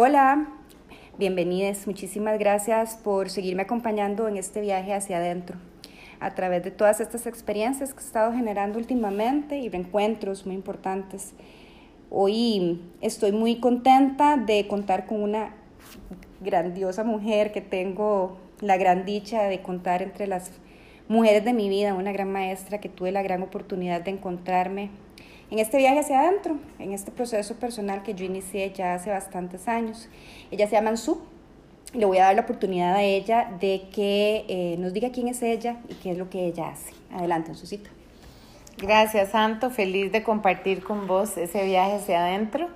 Hola, bienvenidos. Muchísimas gracias por seguirme acompañando en este viaje hacia adentro. A través de todas estas experiencias que he estado generando últimamente y reencuentros muy importantes. Hoy estoy muy contenta de contar con una grandiosa mujer que tengo la gran dicha de contar entre las mujeres de mi vida, una gran maestra que tuve la gran oportunidad de encontrarme en este viaje hacia adentro, en este proceso personal que yo inicié ya hace bastantes años. Ella se llama Ansu. Le voy a dar la oportunidad a ella de que eh, nos diga quién es ella y qué es lo que ella hace. Adelante, Ansucita. Gracias, Santo. Feliz de compartir con vos ese viaje hacia adentro,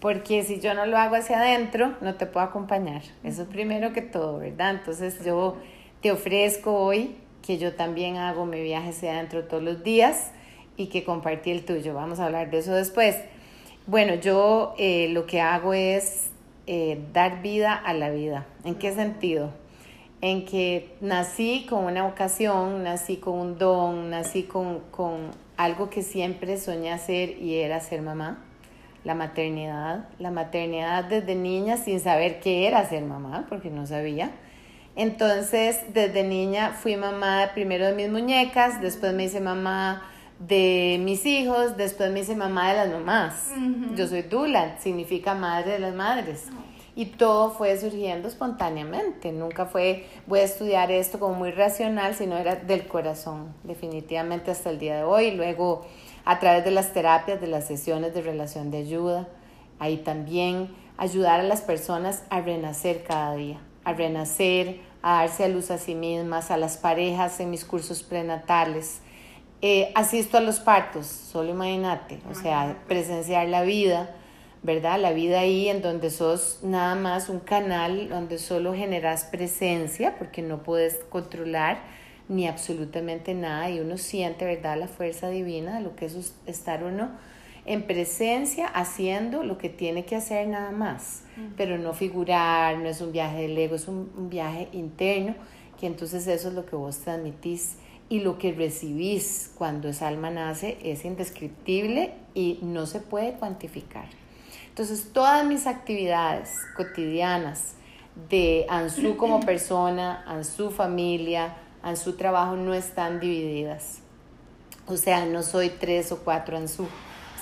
porque si yo no lo hago hacia adentro, no te puedo acompañar. Eso es primero que todo, ¿verdad? Entonces yo te ofrezco hoy que yo también hago mi viaje hacia adentro todos los días y que compartí el tuyo. Vamos a hablar de eso después. Bueno, yo eh, lo que hago es eh, dar vida a la vida. ¿En qué sentido? En que nací con una vocación, nací con un don, nací con, con algo que siempre soñé hacer y era ser mamá. La maternidad, la maternidad desde niña sin saber qué era ser mamá, porque no sabía. Entonces, desde niña fui mamá primero de mis muñecas, después me hice mamá de mis hijos, después me hice mamá de las mamás. Yo soy Dula, significa madre de las madres. Y todo fue surgiendo espontáneamente, nunca fue voy a estudiar esto como muy racional, sino era del corazón, definitivamente hasta el día de hoy. Luego, a través de las terapias, de las sesiones de relación de ayuda, ahí también ayudar a las personas a renacer cada día, a renacer, a darse a luz a sí mismas, a las parejas en mis cursos prenatales, eh, asisto a los partos, solo imagínate, o sea, presenciar la vida, ¿verdad? La vida ahí en donde sos nada más un canal, donde solo generas presencia, porque no puedes controlar ni absolutamente nada y uno siente, ¿verdad? La fuerza divina de lo que es estar uno en presencia haciendo lo que tiene que hacer nada más, pero no figurar, no es un viaje del ego, es un, un viaje interno, que entonces eso es lo que vos transmitís y lo que recibís cuando esa alma nace es indescriptible y no se puede cuantificar. Entonces, todas mis actividades cotidianas de Ansu como persona, Ansu familia, Ansu trabajo no están divididas. O sea, no soy tres o cuatro Ansu,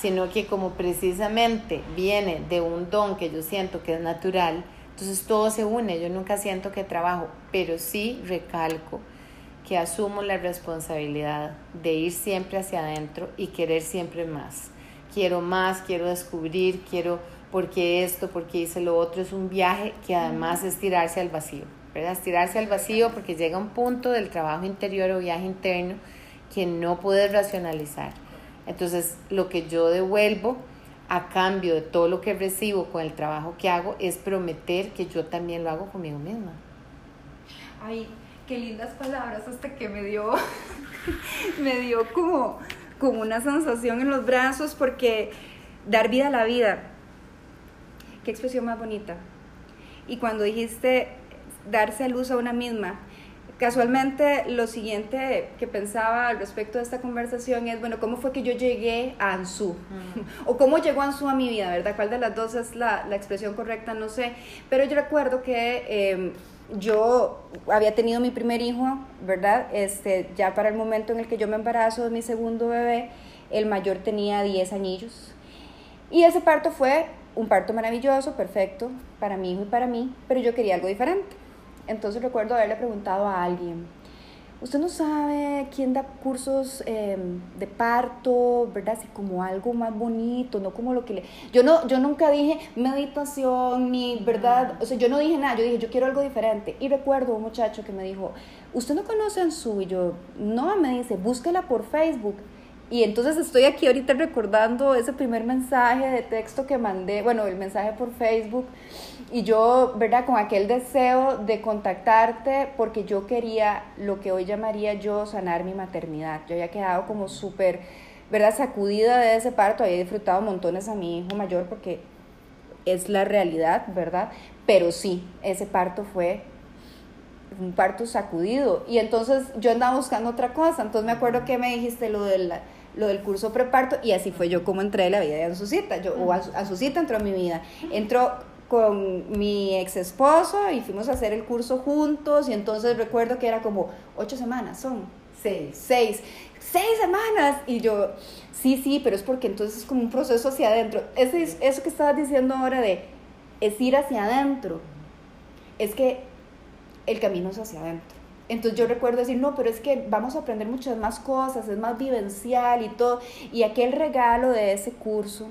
sino que como precisamente viene de un don que yo siento que es natural, entonces todo se une. Yo nunca siento que trabajo, pero sí recalco que asumo la responsabilidad de ir siempre hacia adentro y querer siempre más. Quiero más, quiero descubrir, quiero porque esto, porque hice lo otro. Es un viaje que además es tirarse al vacío, ¿verdad? Es tirarse al vacío porque llega un punto del trabajo interior o viaje interno que no puedes racionalizar. Entonces, lo que yo devuelvo a cambio de todo lo que recibo con el trabajo que hago es prometer que yo también lo hago conmigo misma. Ay, qué lindas palabras hasta que me dio, me dio como, como una sensación en los brazos porque dar vida a la vida, qué expresión más bonita. Y cuando dijiste darse a luz a una misma, casualmente lo siguiente que pensaba al respecto de esta conversación es, bueno, ¿cómo fue que yo llegué a Ansu? o cómo llegó Ansu a mi vida, ¿verdad? ¿Cuál de las dos es la, la expresión correcta? No sé. Pero yo recuerdo que... Eh, yo había tenido mi primer hijo, ¿verdad? Este, ya para el momento en el que yo me embarazo de mi segundo bebé, el mayor tenía 10 añillos. Y ese parto fue un parto maravilloso, perfecto, para mi hijo y para mí, pero yo quería algo diferente. Entonces recuerdo haberle preguntado a alguien, usted no sabe quién da cursos em, de parto, ¿verdad? Así como algo más bonito, no como lo que le... Yo, no, yo nunca dije meditación, ni, ¿verdad? O sea, yo no dije nada, yo dije, yo quiero algo diferente. Y recuerdo un muchacho que me dijo, ¿usted no conoce a Ansu? Y yo, no, me dice, búsquela por Facebook. Y entonces estoy aquí ahorita recordando ese primer mensaje de texto que mandé, bueno, el mensaje por Facebook, y yo, ¿verdad? Con aquel deseo de contactarte porque yo quería lo que hoy llamaría yo sanar mi maternidad. Yo había quedado como súper, ¿verdad? Sacudida de ese parto, había disfrutado montones a mi hijo mayor porque es la realidad, ¿verdad? Pero sí, ese parto fue un parto sacudido. Y entonces yo andaba buscando otra cosa. Entonces me acuerdo que me dijiste lo del lo del curso preparto y así fue yo como entré a la vida de Azucita, yo, o Azucita entró a mi vida. Entró con mi ex esposo y fuimos a hacer el curso juntos y entonces recuerdo que era como ocho semanas, son Seis. seis, seis semanas y yo, sí, sí, pero es porque entonces es como un proceso hacia adentro. Ese es- eso que estabas diciendo ahora de es ir hacia adentro, es que el camino es hacia adentro. Entonces yo recuerdo decir, no, pero es que vamos a aprender muchas más cosas, es más vivencial y todo. Y aquel regalo de ese curso,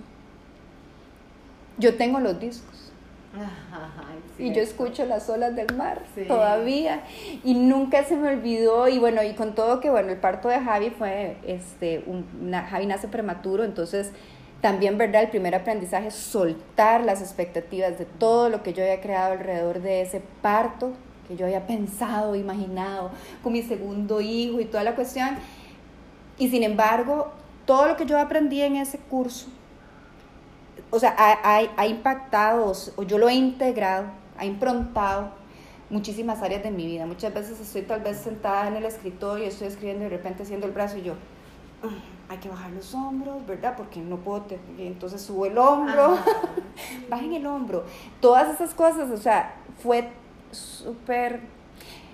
yo tengo los discos. Y yo escucho las olas del mar Sí. todavía. Y nunca se me olvidó. Y bueno, y con todo que, bueno, el parto de Javi fue, este, un, na- Javi nace prematuro, entonces también, ¿verdad? El primer aprendizaje es soltar las expectativas de todo lo que yo había creado alrededor de ese parto, que yo había pensado, imaginado, con mi segundo hijo y toda la cuestión. Y sin embargo, todo lo que yo aprendí en ese curso, o sea, ha, ha- ha impactado, o yo lo he integrado, ha improntado muchísimas áreas de mi vida. Muchas veces estoy tal vez sentada en el escritorio, estoy escribiendo y de repente haciendo el brazo y yo, "Ah, hay que bajar los hombros, ¿verdad? Porque no puedo, te- entonces subo el hombro, bajen el hombro. Todas esas cosas, o sea, fue súper,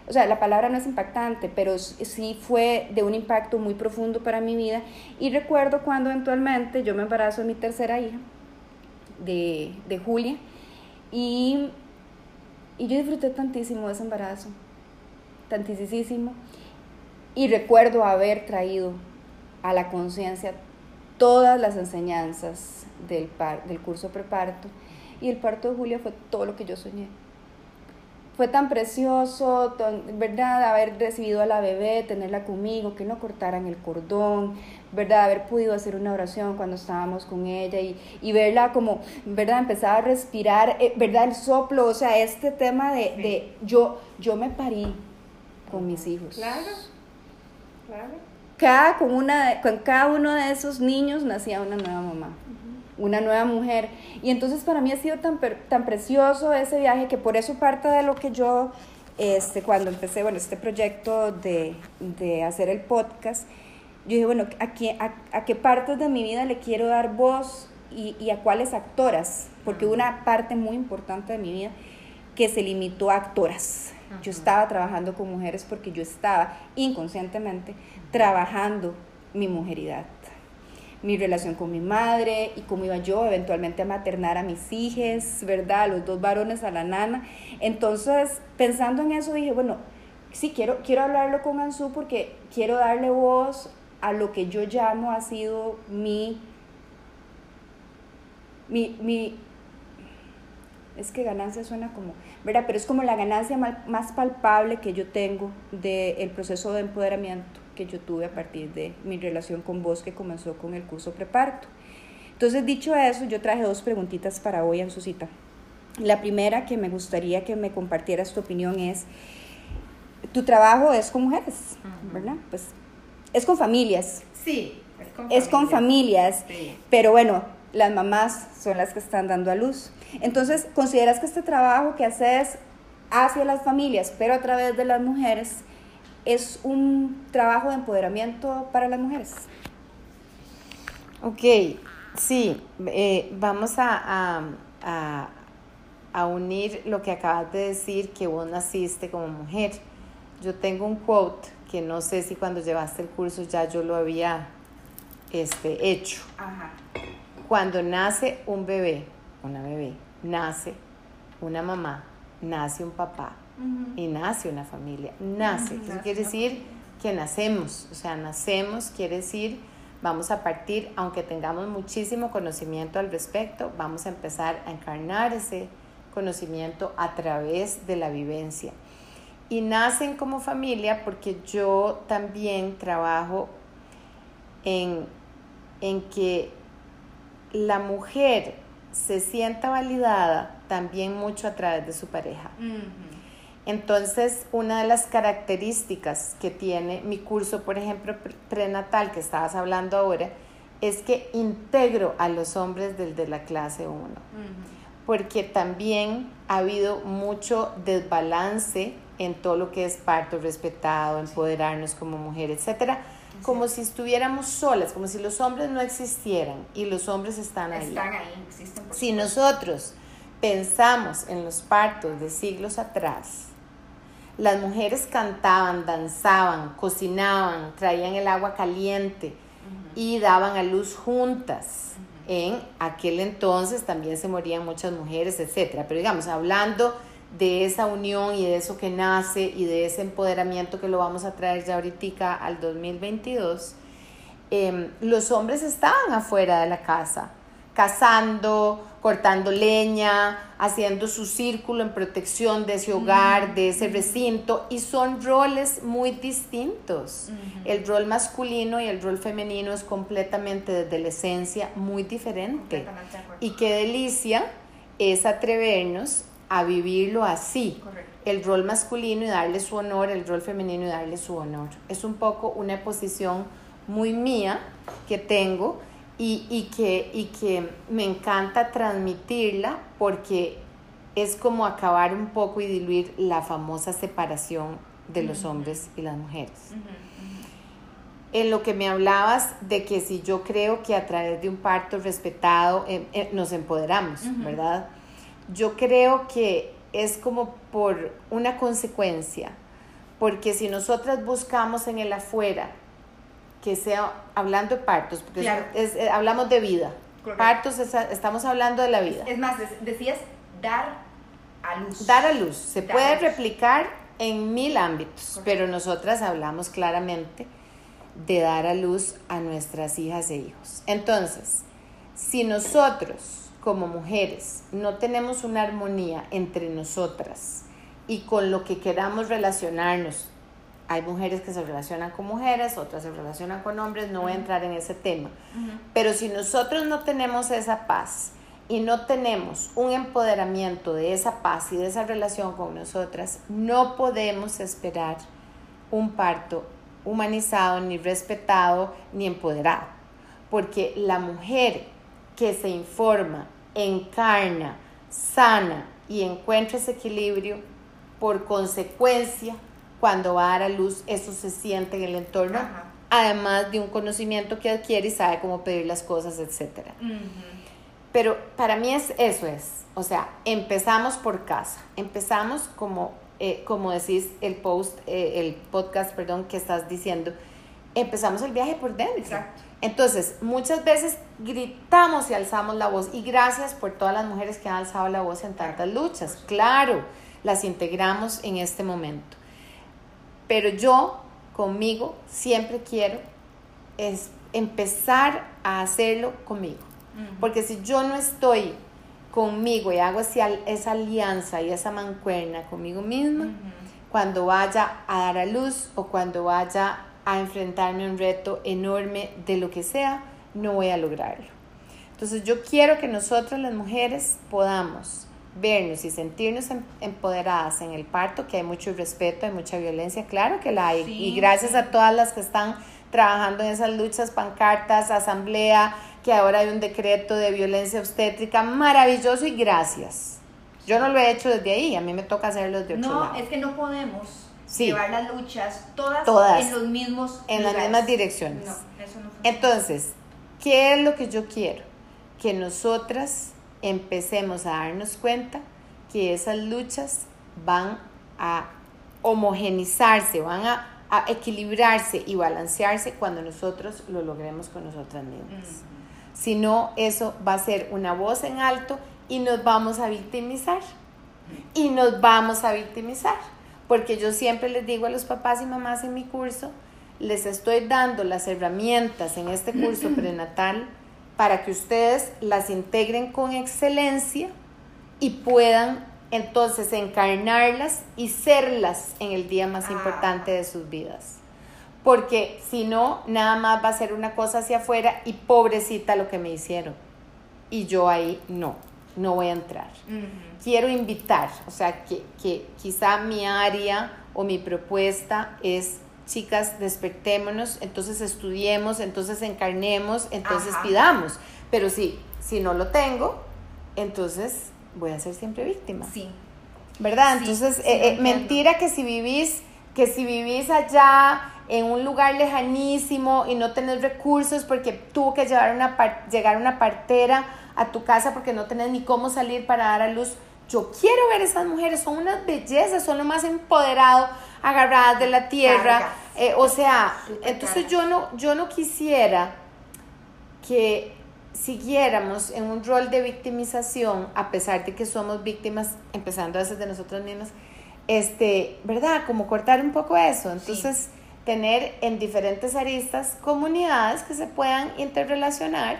o sea, la palabra no es impactante, pero sí fue de un impacto muy profundo para mi vida. Y recuerdo cuando eventualmente yo me embarazo de mi tercera hija, de, de Julia, y, y yo disfruté tantísimo de ese embarazo, tantísimo. Y recuerdo haber traído a la conciencia todas las enseñanzas del, par- del curso preparto. Y el parto de Julia fue todo lo que yo soñé. Fue tan precioso, tan- ¿verdad? Haber recibido a la bebé, tenerla conmigo, que no cortaran el cordón, ¿verdad? Haber podido hacer una oración cuando estábamos con ella y, y verla como, ¿verdad? Empezar a respirar, eh, ¿verdad? El soplo, o sea, este tema de, de yo, yo me parí con mis hijos. Claro, claro. Cada, con, una, con cada uno de esos niños nacía una nueva mamá, una nueva mujer. Y entonces para mí ha sido tan, tan precioso ese viaje que por eso parte de lo que yo, este, cuando empecé bueno, este proyecto de, de hacer el podcast, yo dije, bueno, ¿a qué, a, a qué partes de mi vida le quiero dar voz y, y a cuáles actoras? Porque una parte muy importante de mi vida que se limitó a actoras. Yo estaba trabajando con mujeres porque yo estaba inconscientemente trabajando mi mujeridad, mi relación con mi madre y cómo iba yo eventualmente a maternar a mis hijos, ¿verdad? A los dos varones, a la nana. Entonces, pensando en eso, dije, bueno, sí, quiero, quiero hablarlo con Ansu porque quiero darle voz a lo que yo llamo ha sido mi, mi, mi es que ganancia suena como, ¿verdad? Pero es como la ganancia más palpable que yo tengo del proceso de empoderamiento que yo tuve a partir de mi relación con vos que comenzó con el curso preparto. Entonces, dicho eso, yo traje dos preguntitas para hoy en su cita. La primera que me gustaría que me compartieras tu opinión es, tu trabajo es con mujeres, Ujú. ¿verdad? Pues es con familias, Sí, es con es con familias, Sí. pero bueno, las mamás son las que están dando a luz. Entonces, ¿consideras que este trabajo que haces hacia las familias, pero a través de las mujeres, es un trabajo de empoderamiento para las mujeres? Ok, sí, eh, vamos a, a- a- a unir lo que acabas de decir, que vos naciste como mujer. Yo tengo un quote que no sé si cuando llevaste el curso ya yo lo había este, hecho. Ajá. Cuando nace un bebé, una bebé, nace una mamá, nace un papá y nace una familia, nace. Eso nace quiere decir que nacemos, o sea, nacemos quiere decir vamos a partir, aunque tengamos muchísimo conocimiento al respecto, vamos a empezar a encarnar ese conocimiento a través de la vivencia. Y nacen como familia porque yo también trabajo en, en que la mujer se sienta validada también mucho a través de su pareja. Entonces, una de las características que tiene mi curso, por ejemplo, pre- prenatal, que estabas hablando ahora, es que integro a los hombres desde la clase 1, porque también ha habido mucho desbalance en todo lo que es parto respetado, empoderarnos como mujer, etcétera, como si estuviéramos solas, como si los hombres no existieran y los hombres están ahí. Están ahí, existen. por Si nosotros pensamos en los partos de siglos atrás, las mujeres cantaban, danzaban, cocinaban, traían el agua caliente y daban a luz juntas. En aquel entonces también se morían muchas mujeres, etc. Pero digamos, hablando de esa unión y de eso que nace y de ese empoderamiento que lo vamos a traer ya ahorita al 2022, em, los hombres estaban afuera de la casa, cazando, cortando leña, haciendo su círculo en protección de ese hogar, de ese recinto, y son roles muy distintos. El rol masculino y el rol femenino es completamente desde la esencia muy diferente. Y qué delicia es atrevernos a vivirlo así. El rol masculino y darle su honor, el rol femenino y darle su honor. Es un poco una posición muy mía que tengo y, que, y que me encanta transmitirla porque es como acabar un poco y diluir la famosa separación de los hombres y las mujeres. En lo que me hablabas de que si yo creo que a través de un parto respetado eh, eh, nos empoderamos, ¿verdad? Yo creo que es como por una consecuencia, porque si nosotras buscamos en el afuera que sea, hablando de partos, porque eh, hablamos de vida. Partos, estamos hablando de la vida. Es más, decías dar a luz. Dar a luz. Se puede replicar en mil ámbitos, pero nosotras hablamos claramente de dar a luz a nuestras hijas e hijos. Entonces, si nosotros como mujeres no tenemos una armonía entre nosotras y con lo que queramos relacionarnos, hay mujeres que se relacionan con mujeres, otras se relacionan con hombres, no voy a entrar en ese tema. Pero si nosotros no tenemos esa paz y no tenemos un empoderamiento de esa paz y de esa relación con nosotras, no podemos esperar un parto humanizado, ni respetado, ni empoderado. Porque la mujer que se informa, encarna, sana y encuentra ese equilibrio, por consecuencia cuando va a dar a luz, eso se siente en el entorno, además de un conocimiento que adquiere y sabe cómo pedir las cosas, etc. Pero para mí es, eso es, o sea, empezamos por casa, empezamos como, eh, como decís el post, eh, el podcast, perdón, que estás diciendo, empezamos el viaje por dentro. Exacto. Entonces, muchas veces gritamos y alzamos la voz y gracias por todas las mujeres que han alzado la voz en tantas luchas. Claro, las integramos en este momento. Pero yo conmigo siempre quiero es empezar a hacerlo conmigo. Porque si yo no estoy conmigo y hago esa alianza y esa mancuerna conmigo misma, cuando vaya a dar a luz o cuando vaya a enfrentarme a un reto enorme de lo que sea, no voy a lograrlo. Entonces yo quiero que nosotros las mujeres podamos vernos y sentirnos em, empoderadas en el parto, que hay mucho respeto, hay mucha violencia, claro que la hay. y gracias a todas las que están trabajando en esas luchas, pancartas, asamblea, que ahora hay un decreto de violencia obstétrica maravilloso y gracias. Yo no lo he hecho desde ahí, a mí me toca hacerlo desde otro no, es que no podemos llevar las luchas todas, en los mismos En las mismas direcciones. Entonces, ¿qué es lo que yo quiero? Que nosotras empecemos a darnos cuenta que esas luchas van a homogenizarse, van a, equilibrarse y balancearse cuando nosotros lo logremos con nosotras mismas. Si no, eso va a ser una voz en alto y nos vamos a victimizar. Y nos vamos a victimizar. Porque yo siempre les digo a los papás y mamás en mi curso, les estoy dando las herramientas en este curso prenatal para que ustedes las integren con excelencia y puedan entonces encarnarlas y serlas en el día más ah. importante de sus vidas. Porque si no, nada más va a ser una cosa hacia afuera y pobrecita lo que me hicieron. Y yo ahí no, no voy a entrar. Quiero invitar, o sea, que, que quizá mi área o mi propuesta es chicas, despertémonos, entonces estudiemos, entonces encarnemos, entonces pidamos. Pero sí, si no lo tengo, entonces voy a ser siempre víctima. Sí. ¿Verdad? entonces, eh, eh, mentira que si vivís, que si vivís allá en un lugar lejanísimo y no tener recursos porque tuvo que llevar una llegar una partera a tu casa porque no tenés ni cómo salir para dar a luz. Yo quiero ver esas mujeres, son unas bellezas, son lo más empoderado, agarradas de la tierra. Eh, o sea, entonces yo no, yo no quisiera que siguiéramos en un rol de victimización, a pesar de que somos víctimas, empezando a veces de nosotros mismos, este, ¿verdad? Como cortar un poco eso. Entonces, tener en diferentes aristas comunidades que se puedan interrelacionar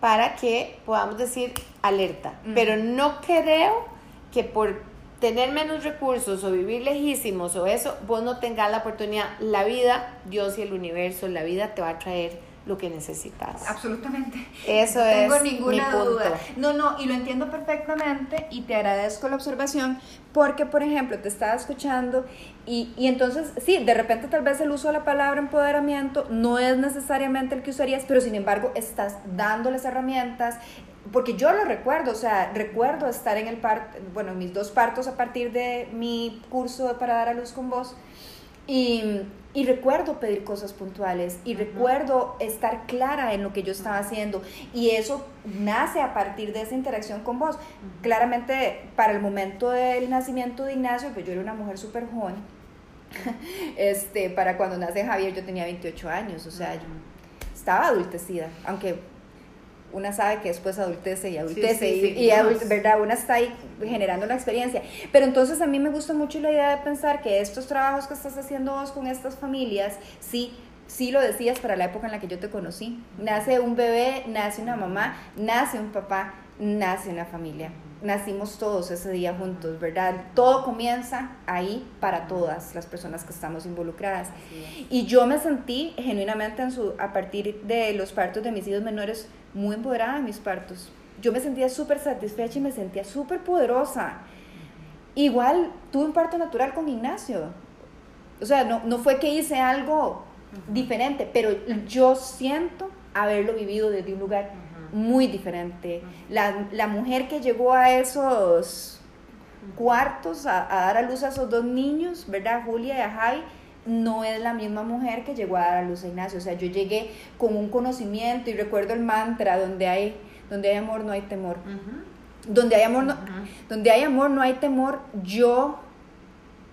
para que podamos decir alerta. Pero no creo que por tener menos recursos o vivir lejísimos o eso, vos no tengas la oportunidad. La vida, Dios y el universo, la vida te va a traer lo que necesitas. Absolutamente. Eso no tengo ninguna duda. No, no, y lo entiendo perfectamente y te agradezco la observación porque, por ejemplo, te estaba escuchando y, y entonces, sí, de repente tal vez el uso de la palabra empoderamiento no es necesariamente el que usarías, pero sin embargo estás dándoles herramientas, porque yo lo recuerdo, o sea, recuerdo estar en el parto, bueno, mis dos partos a partir de mi curso para dar a luz con vos y y recuerdo pedir cosas puntuales y recuerdo estar clara en lo que yo estaba haciendo. Y eso nace a partir de esa interacción con vos. Claramente, para el momento del nacimiento de Ignacio, pues yo era una mujer súper joven. este, para cuando nace Javier yo tenía 28 años, o sea, yo estaba adultecida, aunque una sabe que después adultece y adultece y, ¿verdad? Una está ahí generando una experiencia. Pero entonces a mí me gusta mucho la idea de pensar que estos trabajos que estás haciendo vos con estas familias, sí, sí lo decías para la época en la que yo te conocí. Nace un bebé, nace una mamá, nace un papá, nace una familia nacimos todos ese día juntos, ¿verdad? Todo comienza ahí para todas las personas que estamos involucradas. Y yo me sentí genuinamente en su, a partir de los partos de mis hijos menores muy empoderada en mis partos. Yo me sentía súper satisfecha y me sentía súper poderosa. Igual tuve un parto natural con Ignacio. O sea, no, no fue que hice algo diferente, pero yo siento haberlo vivido desde un lugar muy diferente. La, la, mujer que llegó a esos cuartos a, dar a luz a esos dos niños, ¿verdad? Julia y a Javi, no es la misma mujer que llegó a dar a luz a Ignacio. O sea, yo llegué con un conocimiento y recuerdo el mantra donde hay, donde hay amor no hay temor. Donde hay amor no, donde hay amor no hay temor. Yo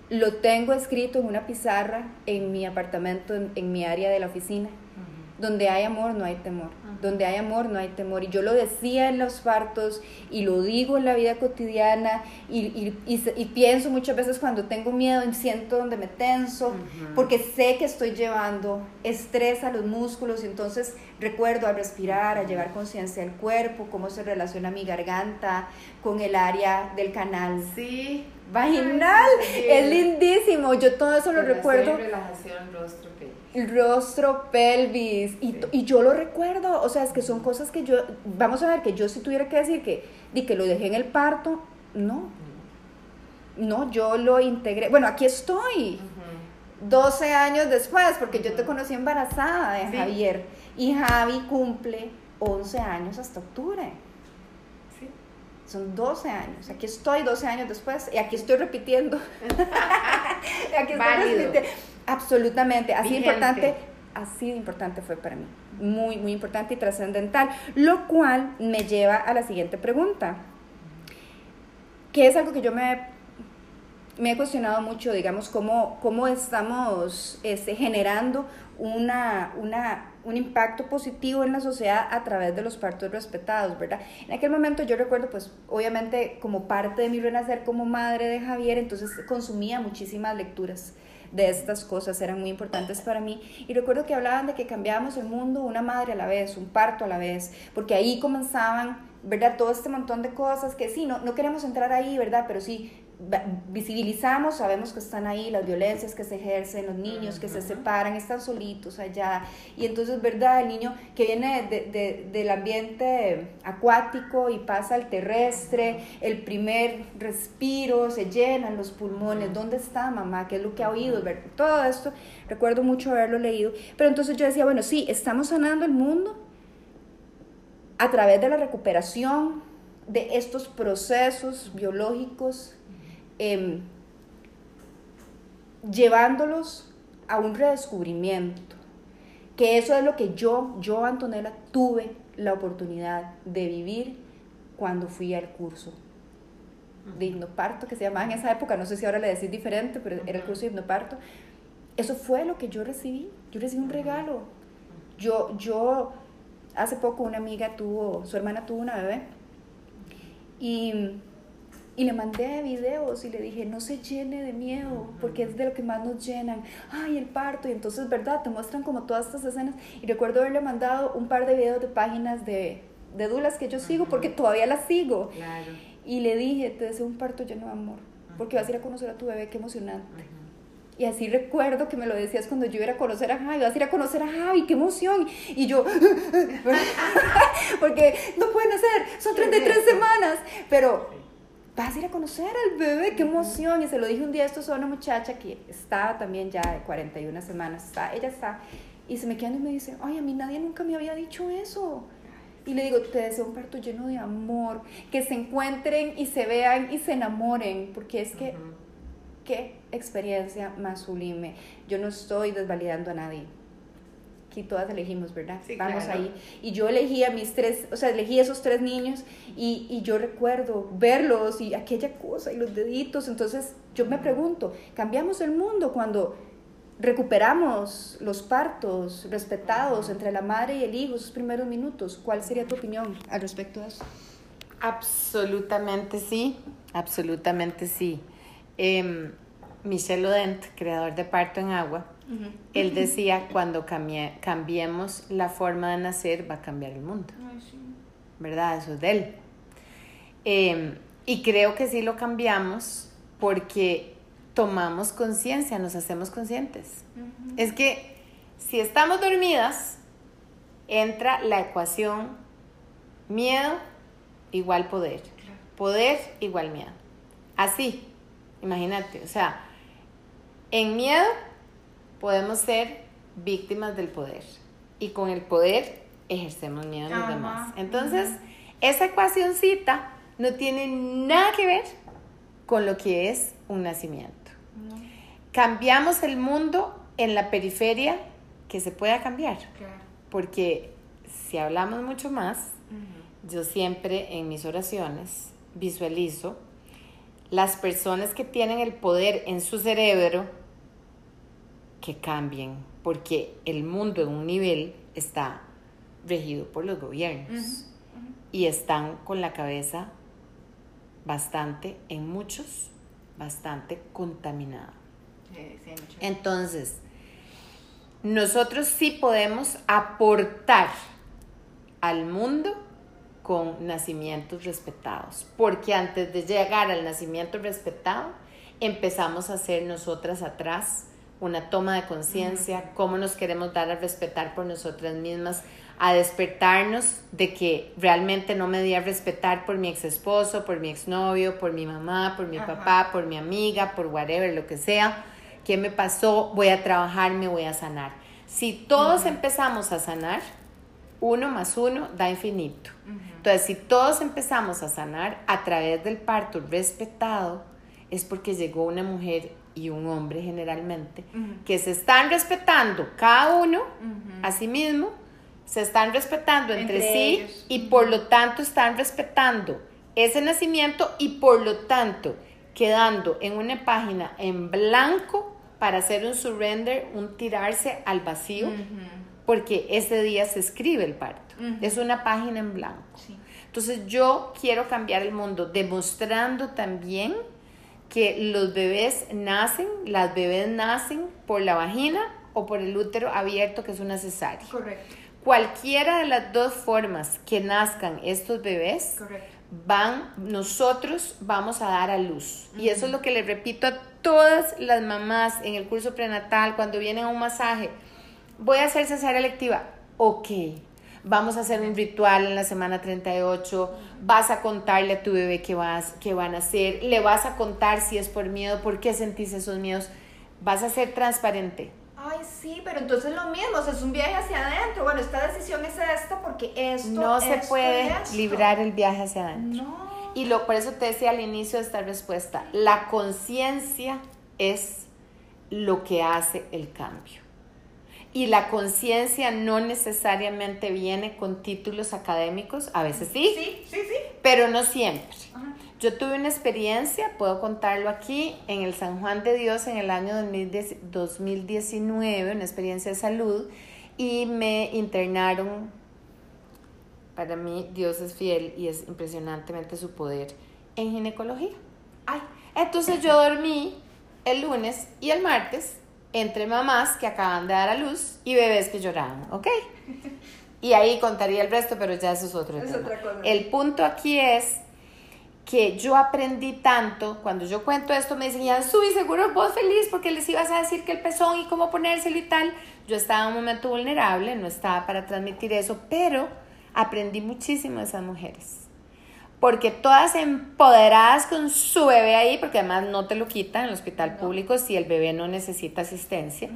lo tengo escrito en una pizarra en mi apartamento, en mi área de la oficina. Donde hay amor no hay temor donde hay amor no hay temor. Y yo lo decía en los partos y lo digo en la vida cotidiana y, pienso muchas veces cuando tengo miedo y siento donde me tenso, porque sé que estoy llevando estrés a los músculos y entonces recuerdo a respirar, a llevar conciencia al cuerpo, cómo se relaciona mi garganta con el área del canal. Sí. Vaginal, es lindísimo. Yo todo eso lo recuerdo. Relajación, rostro, rostro, pelvis, y, y, yo lo recuerdo, o sea, es que son cosas que yo, vamos a ver, que yo si tuviera que decir que, y que lo dejé en el parto, no, no, yo lo integré, bueno, aquí estoy, 12 años después, porque yo te conocí embarazada de Javier, y Javi cumple 11 años hasta octubre. Son 12 años. Aquí estoy 12 años después y aquí estoy repitiendo. aquí estoy repitiendo. Absolutamente, así importante, así de importante fue para mí, muy, muy importante y trascendental, lo cual me lleva a la siguiente pregunta, que es algo que yo me, me he cuestionado mucho, digamos, cómo, cómo estamos este, generando una, una, un impacto positivo en la sociedad a través de los partos respetados, ¿verdad? En aquel momento yo recuerdo, pues obviamente como parte de mi renacer como madre de Javier, entonces consumía muchísimas lecturas de estas cosas eran muy importantes para mí. Y recuerdo que hablaban de que cambiábamos el mundo una madre a la vez, un parto a la vez, porque ahí comenzaban, ¿verdad? Todo este montón de cosas que sí, no, no queremos entrar ahí, ¿verdad? Pero sí visibilizamos, sabemos que están ahí las violencias que se ejercen, los niños que se separan, están solitos allá. Y entonces, ¿verdad? El niño que viene de, del ambiente acuático y pasa al terrestre, el primer respiro, se llenan los pulmones, ¿dónde está mamá? ¿Qué es lo que ha oído? Todo esto, recuerdo mucho haberlo leído. Pero entonces yo decía, bueno, sí, estamos sanando el mundo a través de la recuperación de estos procesos biológicos Em, llevándolos a un redescubrimiento. Que eso es lo que yo, yo Antonella, tuve la oportunidad de vivir cuando fui al curso de hipnoparto, que se llamaba en esa época, no sé si ahora le decís diferente, pero era el curso de hipnoparto. Eso fue lo que yo recibí, yo recibí un regalo. Yo, yo, hace poco una amiga tuvo, su hermana tuvo una bebé y, y le mandé videos y le dije, no se llene de miedo, porque es de lo que más nos llenan. Ay, el parto, y entonces, ¿verdad? Te muestran como todas estas escenas. Y recuerdo haberle mandado un par de videos de páginas de, de dulas que yo sigo, porque todavía las sigo. Claro. Y le dije, te deseo un parto lleno de amor, porque vas a ir a conocer a tu bebé, qué emocionante. Y así recuerdo que me lo decías cuando yo iba a conocer a Javi, vas a ir a conocer a Javi, qué emoción. Y yo, porque no pueden hacer, son 33 semanas, pero vas a ir a conocer al bebé, qué emoción. Y se lo dije un día, esto es una muchacha que está también ya de 41 semanas, está, ella está, y se me queda y me dice, ay, a mí nadie nunca me había dicho eso. Y le digo, te deseo un parto lleno de amor, que se encuentren y se vean y se enamoren, porque es que, qué experiencia más sublime. Yo no estoy desvalidando a nadie. Aquí todas elegimos, ¿verdad? Sí, Vamos claro. ahí. Y yo elegí a mis tres, o sea, elegí a esos tres niños y, y yo recuerdo verlos y aquella cosa y los deditos. Entonces yo me pregunto, ¿cambiamos el mundo cuando recuperamos los partos respetados entre la madre y el hijo, esos primeros minutos? ¿Cuál sería tu opinión al respecto de eso? Absolutamente sí, absolutamente sí. Em, Michel Odent, creador de Parto en Agua, él decía, cuando cambie- cambiemos la forma de nacer, va a cambiar el mundo. ¿verdad? Eso es de él. Eh, y creo que sí lo cambiamos porque tomamos conciencia, nos hacemos conscientes. Es que si estamos dormidas, entra la ecuación miedo igual poder. Poder igual miedo. Así, imagínate, o sea, en miedo podemos ser víctimas del poder y con el poder ejercemos miedo en los demás. Entonces, esa ecuacióncita no tiene nada que ver con lo que es un nacimiento. Cambiamos el mundo en la periferia que se pueda cambiar, porque si hablamos mucho más, yo siempre en mis oraciones visualizo las personas que tienen el poder en su cerebro que cambien, porque el mundo en un nivel está regido por los gobiernos y están con la cabeza bastante, en muchos, bastante contaminada. Entonces, nosotros sí podemos aportar al mundo con nacimientos respetados, porque antes de llegar al nacimiento respetado, empezamos a hacer nosotras atrás una toma de conciencia, cómo nos queremos dar a respetar por nosotras mismas, a despertarnos de que realmente no me di a respetar por mi ex esposo, por mi exnovio, por mi mamá, por mi Ajá. papá, por mi amiga, por whatever, lo que sea. ¿Qué me pasó? Voy a trabajar, me voy a sanar. Si todos empezamos a sanar, uno más uno da infinito. Entonces, si todos empezamos a sanar a través del parto respetado, es porque llegó una mujer y un hombre generalmente que se están respetando cada uno a sí mismo, se están respetando entre, Entre sí ellos. y por lo tanto están respetando ese nacimiento y por lo tanto quedando en una página en blanco para hacer un surrender, un tirarse al vacío, porque ese día se escribe el parto. Es una página en blanco. Sí. Entonces yo quiero cambiar el mundo demostrando también que los bebés nacen, las bebés nacen por la vagina o por el útero abierto que es una cesárea. Correcto, Cualquiera de las dos formas que nazcan estos bebés correcto. van, nosotros vamos a dar a luz. Y eso es lo que le repito a todas las mamás en el curso prenatal cuando vienen a un masaje. Voy a hacer cesárea electiva. Ok. Vamos a hacer un ritual en la semana 38. Vas a contarle a tu bebé qué, vas, qué van a hacer. Le vas a contar si es por miedo, por qué sentís esos miedos. Vas a ser transparente. Ay, sí, pero entonces lo mismo, o sea, es un viaje hacia adentro. Bueno, esta decisión es esta porque esto. no se esto puede esto. librar el viaje hacia adentro. No. Y lo, por eso te decía al inicio de esta respuesta, la conciencia es lo que hace el cambio. Y la conciencia no necesariamente viene con títulos académicos, a veces sí, Sí, sí, sí. pero no siempre. Ajá. Yo tuve una experiencia, puedo contarlo aquí, en el San Juan de Dios en el año 2010 2019, una experiencia de salud, y me internaron. Para mí, Dios es fiel y es impresionantemente su poder en ginecología. Ay, Entonces yo dormí el lunes y el martes entre mamás que acaban de dar a luz y bebés que lloraban, ¿ok? Y ahí contaría el resto, pero ya eso es otro Es tema. otra cosa. El punto aquí es que yo aprendí tanto, cuando yo cuento esto me ya subí seguro vos feliz porque les ibas a decir que el pezón y cómo ponérselo y tal. Yo estaba en un momento vulnerable, no estaba para transmitir eso, pero aprendí muchísimo de esas mujeres porque todas empoderadas con su bebé ahí, porque además no te lo quitan en el hospital No. público si el bebé no necesita asistencia,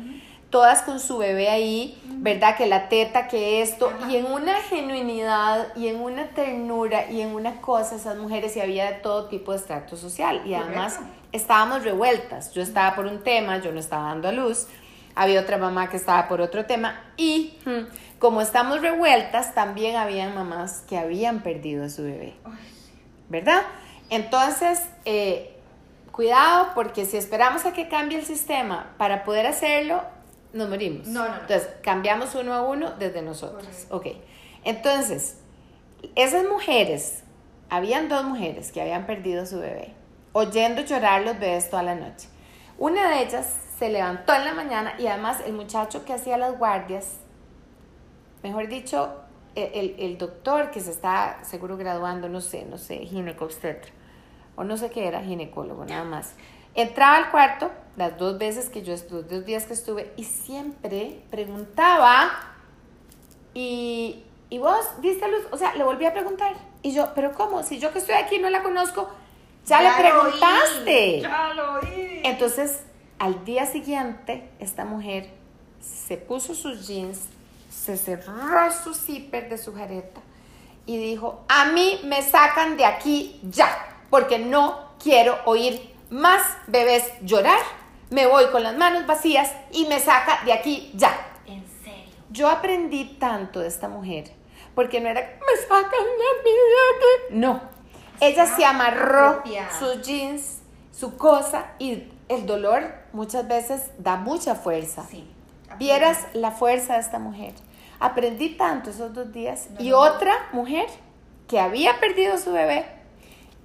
todas con su bebé ahí, ¿verdad? Que la teta, que esto, y en una genuinidad y en una ternura y en una cosa, esas mujeres y había de todo tipo de estrato social y además Correcto. estábamos revueltas, yo estaba por un tema, yo no estaba dando a luz, había otra mamá que estaba por otro tema y hmm, como estamos revueltas, también habían mamás que habían perdido a su bebé. Ay, ¿verdad? Entonces, eh, cuidado porque si esperamos a que cambie el sistema para poder hacerlo, nos morimos. No, no, no. Entonces, cambiamos uno a uno desde nosotros. Correcto. Ok. Entonces, esas mujeres, habían dos mujeres que habían perdido su bebé, oyendo llorar los bebés toda la noche. Una de ellas se levantó en la mañana y además el muchacho que hacía las guardias, mejor dicho, el, el- doctor que se está seguro graduando, no sé, no sé, ginecobstetra, o no sé qué era, ginecólogo, nada más. Entraba al cuarto las dos veces que yo estuve, dos días que estuve, y siempre preguntaba, y, y vos diste luz, o sea, le volví a preguntar. Y yo, pero ¿cómo? Si yo que estoy aquí no la conozco, ya, le lo preguntaste. oí, Ya lo oí. Entonces, al día siguiente, esta mujer se puso sus jeans, se cerró su zipper de su jareta y dijo, a mí me sacan de aquí ya, porque no quiero oír más bebés llorar, me voy con las manos vacías y me saca de aquí ya. En serio. Yo aprendí tanto de esta mujer, porque no era, me sacan de mí de aquí. No, ella se amarró Propia. sus jeans, su cosa, y el dolor muchas veces da mucha fuerza. Sí. Vieras la fuerza de esta mujer. Aprendí tanto esos dos días. No, y no. otra mujer que había perdido su bebé,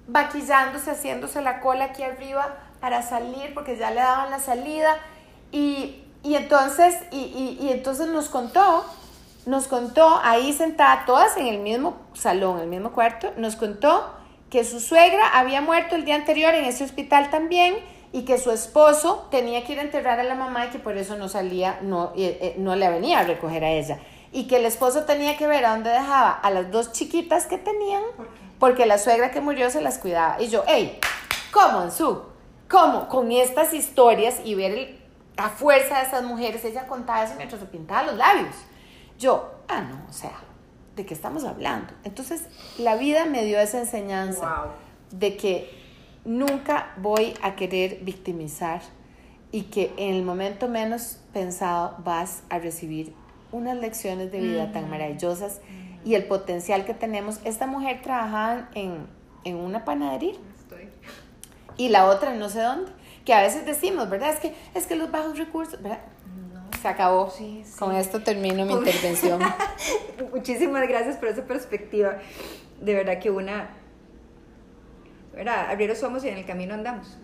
maquillándose, haciéndose la cola aquí arriba para salir, porque ya le daban la salida. Y, y entonces, y, y- y entonces nos contó, nos contó, ahí sentada, todas en el mismo salón, en el mismo cuarto, nos contó que su suegra había muerto el día anterior en ese hospital también y que su esposo tenía que ir a enterrar a la mamá y que por eso no salía, no, eh, eh, no le venía a recoger a ella. Y que el esposo tenía que ver a dónde dejaba a las dos chiquitas que tenían, ¿Por porque la suegra que murió se las cuidaba. Y yo, hey, ¿cómo, Su? ¿Cómo? Con estas historias y ver el- la fuerza de esas mujeres, ella contaba eso mientras se pintaba los labios. Yo, ah, no, o sea, ¿de qué estamos hablando? Entonces, la vida me dio esa enseñanza Wow. de que nunca voy a querer victimizar y que en el momento menos pensado vas a recibir unas lecciones de vida tan maravillosas y el potencial que tenemos. Esta mujer trabajaba en, en una panadería Estoy. y la otra en no sé dónde, que a veces decimos, ¿verdad? Es que, es que los bajos recursos, ¿verdad? Se acabó. Sí, sí. Con esto termino mi intervención. Muchísimas gracias por esa perspectiva. De verdad que una. ¿Verdad? Arrieros somos y en el camino andamos.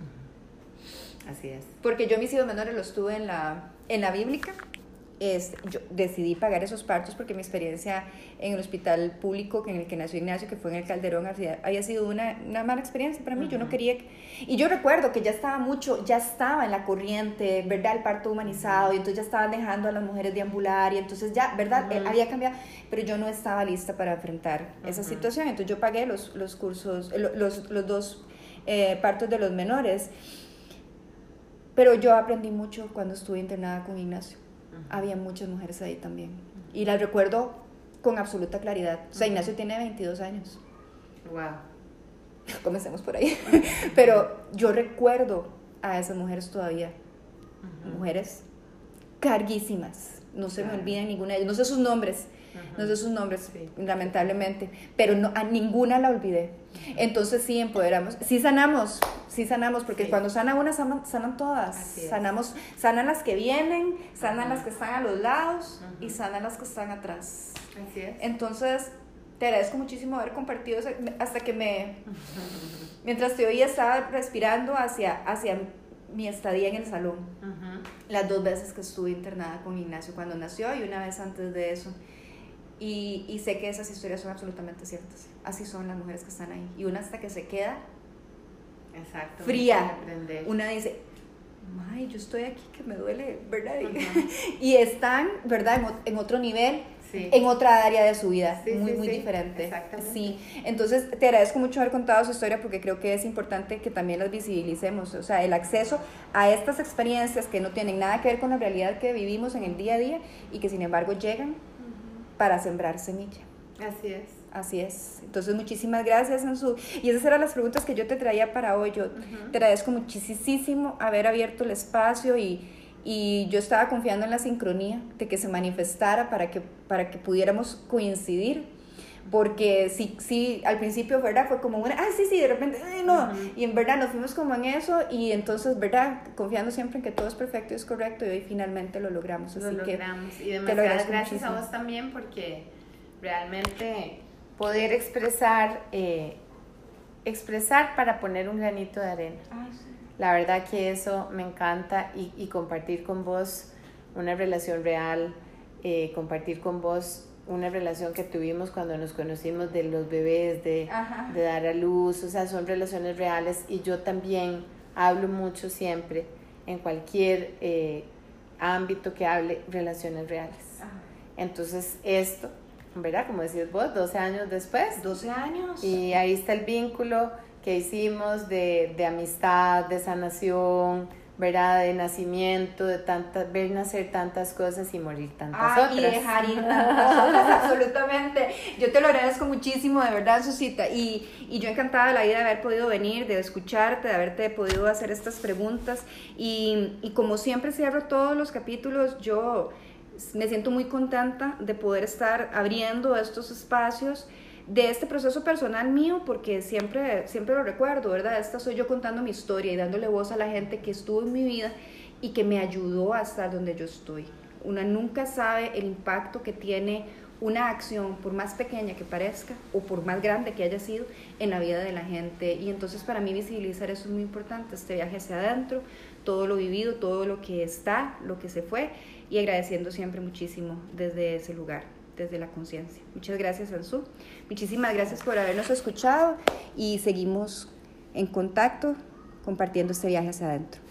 Así es. Porque yo mis hijos menores los tuve en la, en la bíblica. Es, yo decidí pagar esos partos porque mi experiencia en el hospital público en el que nació Ignacio, que fue en el Calderón, había, sido una, una mala experiencia para mí. Yo no quería... Y yo recuerdo que ya estaba mucho, ya estaba en la corriente, ¿verdad? El parto humanizado, y entonces ya estaban dejando a las mujeres deambular, y entonces ya, ¿verdad? Eh, había cambiado, pero yo no estaba lista para enfrentar esa situación. Entonces yo pagué los, los cursos, eh, lo- los, los dos eh, partos de los menores. Pero yo aprendí mucho cuando estuve internada con Ignacio. Había muchas mujeres ahí también. Y las recuerdo con absoluta claridad. O sea. Ignacio tiene 22 años. Wow. Comencemos por ahí. Pero yo recuerdo a esas mujeres todavía. mujeres carguísimas, no se me olvida ninguna de ellas, no sé sus nombres, no sé sus nombres, lamentablemente, pero no, a ninguna la olvidé. Entonces sí empoderamos, sí sanamos, sí sanamos, porque cuando sana una, sanan, todas. Sanamos, sanan las que vienen, sanan las que están a los lados y sanan las que están atrás. Así es. Entonces, te agradezco muchísimo haber compartido hasta que me, mientras te oía, estaba respirando hacia, hacia mi estadía en el salón. Las dos veces que estuve internada con Ignacio cuando nació y una vez antes de eso. Y, y, sé que esas historias son absolutamente ciertas. Así son las mujeres que están ahí. Y una hasta que se queda Exacto, fría. Una dice, ay, yo estoy aquí que me duele, ¿verdad? y están, ¿verdad? En, en otro nivel en otra área de su vida, muy, muy diferente. Sí, entonces te agradezco mucho haber contado su historia porque creo que es importante que también las visibilicemos, o sea, el acceso a estas experiencias que no tienen nada que ver con la realidad que vivimos en el día a día y que sin embargo llegan para sembrar semilla. Así es. Así es. Entonces, muchísimas gracias, Ansu. Y esas eran las preguntas que yo te traía para hoy. Yo te agradezco muchísimo haber abierto el espacio y, y yo estaba confiando en la sincronía de que se manifestara para que, para que pudiéramos coincidir. Porque sí, sí, al principio, ¿verdad? Fue como una, ah, sí, sí, de repente, no. Y en verdad nos fuimos como en eso y entonces, ¿verdad? Confiando siempre en que todo es perfecto y es correcto y hoy finalmente lo logramos. Así lo logramos. Y demasiadas gracias a vos también porque realmente poder expresar, eh, expresar para poner un granito de arena. La verdad que eso me encanta y, compartir con vos una relación real, eh, compartir con vos una relación que tuvimos cuando nos conocimos de los bebés, de, de, dar a luz, o sea, son relaciones reales y yo también hablo mucho siempre en cualquier eh, ámbito que hable relaciones reales. Entonces, esto, ¿verdad? Como decís vos, 12 años después. 12 años. Y ahí está el vínculo que hicimos de, de amistad, de sanación, ¿verdad? De nacimiento, de tantas, ver nacer tantas cosas y morir tantas otras. Y dejar ir tantas otras, absolutamente. Yo te lo agradezco muchísimo, de verdad, Susita. Y, y yo encantada de la vida de haber podido venir, de escucharte, de haberte podido hacer estas preguntas. Y, y como siempre cierro todos los capítulos, yo me siento muy contenta de poder estar abriendo estos espacios de este proceso personal mío, porque siempre, siempre lo recuerdo, ¿verdad? Esta soy yo contando mi historia y dándole voz a la gente que estuvo en mi vida y que me ayudó a estar donde yo estoy. Una nunca sabe el impacto que tiene una acción, por más pequeña que parezca o por más grande que haya sido, en la vida de la gente. Y entonces para mí visibilizar eso es muy importante, este viaje hacia adentro, todo lo vivido, todo lo que está, lo que se fue, y agradeciendo siempre muchísimo desde ese lugar desde la conciencia. Muchas gracias, Ansu. Muchísimas gracias por habernos escuchado y seguimos en contacto compartiendo este viaje hacia adentro.